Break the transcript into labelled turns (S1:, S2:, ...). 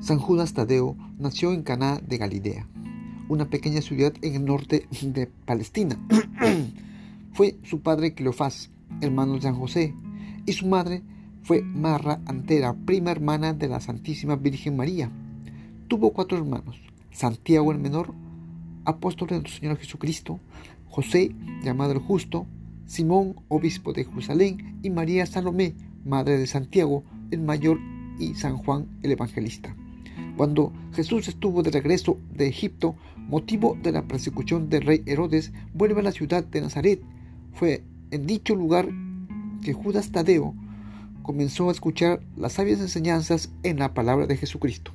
S1: San Judas Tadeo nació en Caná de Galilea, una pequeña ciudad en el norte de Palestina. fue su padre Cleofás, hermano de San José, y su madre fue Marra Antera, prima hermana de la Santísima Virgen María. Tuvo cuatro hermanos, Santiago el menor, apóstol de nuestro Señor Jesucristo, José, llamado el justo, Simón, obispo de Jerusalén, y María Salomé, madre de Santiago el mayor, y San Juan el evangelista. Cuando Jesús estuvo de regreso de Egipto, motivo de la persecución del rey Herodes, vuelve a la ciudad de Nazaret. Fue en dicho lugar que Judas Tadeo comenzó a escuchar las sabias enseñanzas en la palabra de Jesucristo.